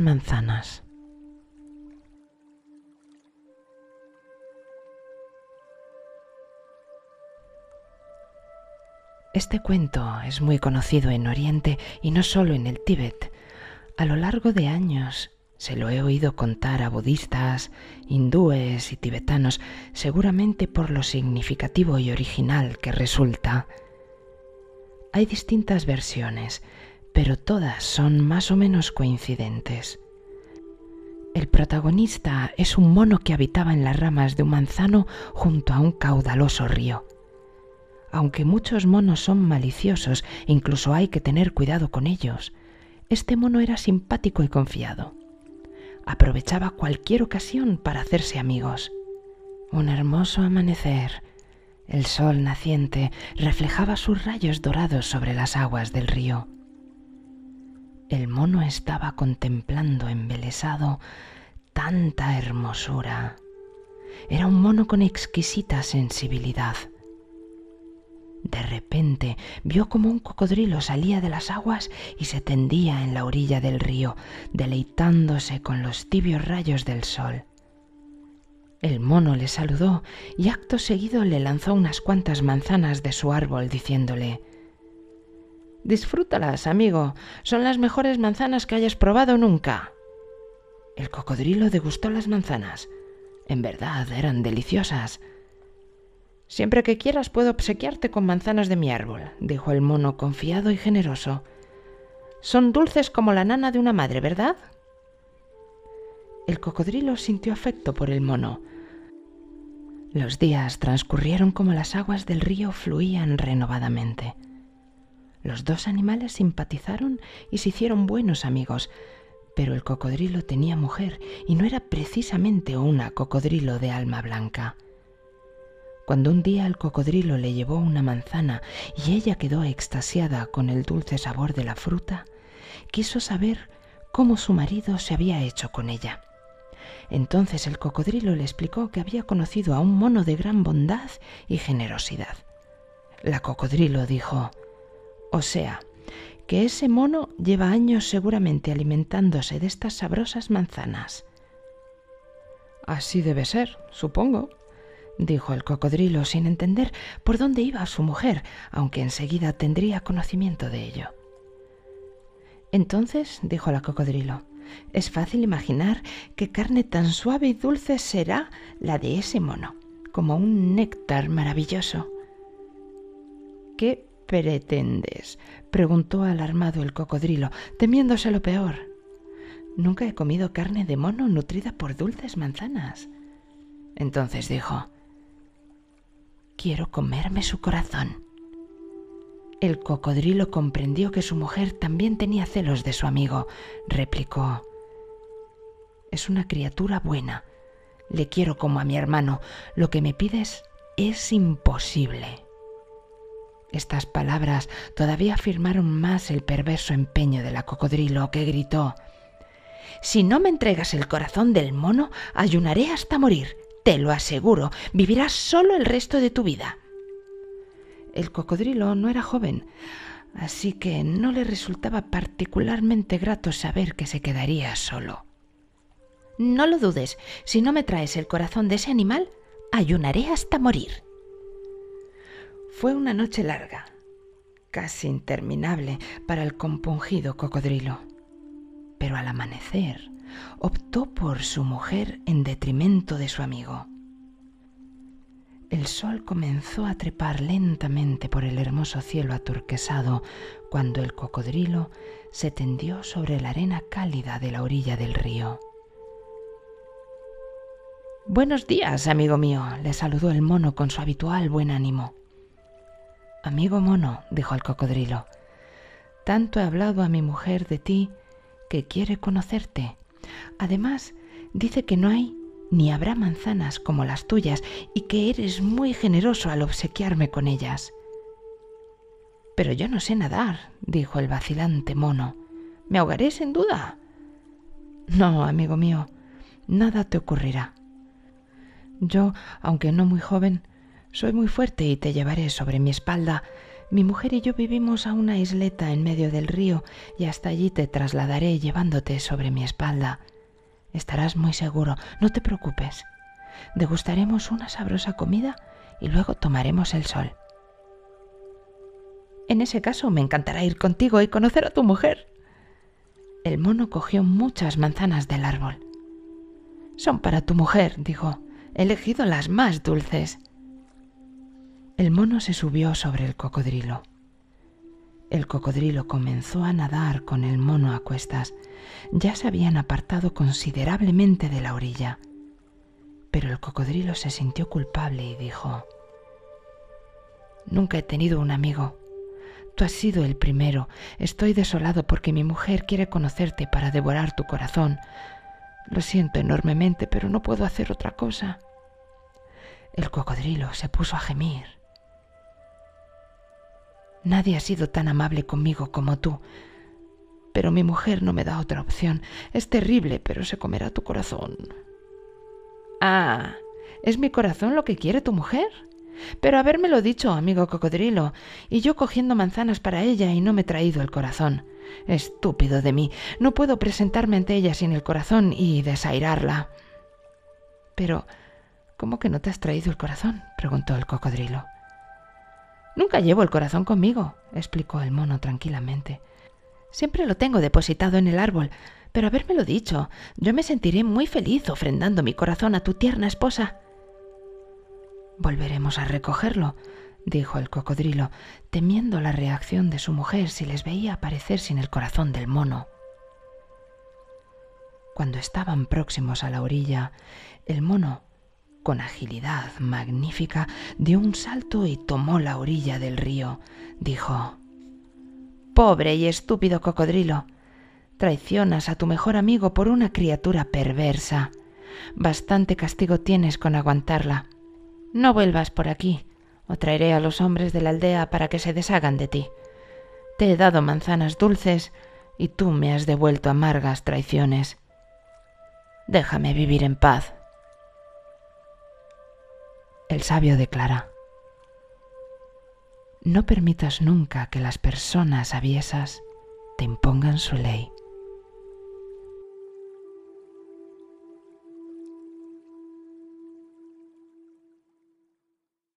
manzanas. Este cuento es muy conocido en Oriente y no solo en el Tíbet. A lo largo de años se lo he oído contar a budistas, hindúes y tibetanos, seguramente por lo significativo y original que resulta. Hay distintas versiones, pero todas son más o menos coincidentes. El protagonista es un mono que habitaba en las ramas de un manzano junto a un caudaloso río aunque muchos monos son maliciosos incluso hay que tener cuidado con ellos, este mono era simpático y confiado. Aprovechaba cualquier ocasión para hacerse amigos. Un hermoso amanecer. El sol naciente reflejaba sus rayos dorados sobre las aguas del río. El mono estaba contemplando embelesado tanta hermosura. Era un mono con exquisita sensibilidad. De repente vio como un cocodrilo salía de las aguas y se tendía en la orilla del río, deleitándose con los tibios rayos del sol. El mono le saludó y acto seguido le lanzó unas cuantas manzanas de su árbol, diciéndole Disfrútalas, amigo, son las mejores manzanas que hayas probado nunca. El cocodrilo degustó las manzanas. En verdad eran deliciosas. Siempre que quieras puedo obsequiarte con manzanas de mi árbol, dijo el mono confiado y generoso. Son dulces como la nana de una madre, ¿verdad? El cocodrilo sintió afecto por el mono. Los días transcurrieron como las aguas del río fluían renovadamente. Los dos animales simpatizaron y se hicieron buenos amigos, pero el cocodrilo tenía mujer y no era precisamente una cocodrilo de alma blanca. Cuando un día el cocodrilo le llevó una manzana y ella quedó extasiada con el dulce sabor de la fruta, quiso saber cómo su marido se había hecho con ella. Entonces el cocodrilo le explicó que había conocido a un mono de gran bondad y generosidad. La cocodrilo dijo, o sea, que ese mono lleva años seguramente alimentándose de estas sabrosas manzanas. Así debe ser, supongo, dijo el cocodrilo sin entender por dónde iba su mujer, aunque enseguida tendría conocimiento de ello. Entonces, dijo la cocodrilo, es fácil imaginar qué carne tan suave y dulce será la de ese mono, como un néctar maravilloso. ¿Qué pretendes? preguntó alarmado el cocodrilo, temiéndose lo peor. Nunca he comido carne de mono nutrida por dulces manzanas. Entonces dijo, quiero comerme su corazón. El cocodrilo comprendió que su mujer también tenía celos de su amigo. Replicó, Es una criatura buena. Le quiero como a mi hermano. Lo que me pides es imposible. Estas palabras todavía afirmaron más el perverso empeño de la cocodrilo, que gritó Si no me entregas el corazón del mono, ayunaré hasta morir. Te lo aseguro, vivirás solo el resto de tu vida. El cocodrilo no era joven, así que no le resultaba particularmente grato saber que se quedaría solo. No lo dudes, si no me traes el corazón de ese animal, ayunaré hasta morir. Fue una noche larga, casi interminable para el compungido cocodrilo. Pero al amanecer, optó por su mujer en detrimento de su amigo. El sol comenzó a trepar lentamente por el hermoso cielo aturquesado cuando el cocodrilo se tendió sobre la arena cálida de la orilla del río. Buenos días, amigo mío, le saludó el mono con su habitual buen ánimo. Amigo mono, dijo el cocodrilo, tanto he hablado a mi mujer de ti que quiere conocerte. Además, dice que no hay ni habrá manzanas como las tuyas y que eres muy generoso al obsequiarme con ellas. Pero yo no sé nadar, dijo el vacilante mono. ¿Me ahogaré sin duda? No, amigo mío, nada te ocurrirá. Yo, aunque no muy joven, soy muy fuerte y te llevaré sobre mi espalda, Mi mujer y yo vivimos a una isleta en medio del río y hasta allí te trasladaré llevándote sobre mi espalda. Estarás muy seguro, no te preocupes. Degustaremos una sabrosa comida y luego tomaremos el sol. En ese caso me encantará ir contigo y conocer a tu mujer. El mono cogió muchas manzanas del árbol. Son para tu mujer, dijo. He elegido las más dulces. El mono se subió sobre el cocodrilo. El cocodrilo comenzó a nadar con el mono a cuestas. Ya se habían apartado considerablemente de la orilla. Pero el cocodrilo se sintió culpable y dijo, Nunca he tenido un amigo. Tú has sido el primero. Estoy desolado porque mi mujer quiere conocerte para devorar tu corazón. Lo siento enormemente, pero no puedo hacer otra cosa. El cocodrilo se puso a gemir. Nadie ha sido tan amable conmigo como tú. Pero mi mujer no me da otra opción. Es terrible, pero se comerá tu corazón. Ah, ¿es mi corazón lo que quiere tu mujer? Pero habérmelo dicho, amigo cocodrilo, y yo cogiendo manzanas para ella y no me he traído el corazón. Estúpido de mí. No puedo presentarme ante ella sin el corazón y desairarla. Pero, ¿cómo que no te has traído el corazón? preguntó el cocodrilo. Nunca llevo el corazón conmigo, explicó el mono tranquilamente. Siempre lo tengo depositado en el árbol, pero habérmelo dicho, yo me sentiré muy feliz ofrendando mi corazón a tu tierna esposa. Volveremos a recogerlo, dijo el cocodrilo, temiendo la reacción de su mujer si les veía aparecer sin el corazón del mono. Cuando estaban próximos a la orilla, el mono con agilidad magnífica, dio un salto y tomó la orilla del río. Dijo Pobre y estúpido cocodrilo. Traicionas a tu mejor amigo por una criatura perversa. Bastante castigo tienes con aguantarla. No vuelvas por aquí, o traeré a los hombres de la aldea para que se deshagan de ti. Te he dado manzanas dulces y tú me has devuelto amargas traiciones. Déjame vivir en paz. El sabio declara, no permitas nunca que las personas aviesas te impongan su ley.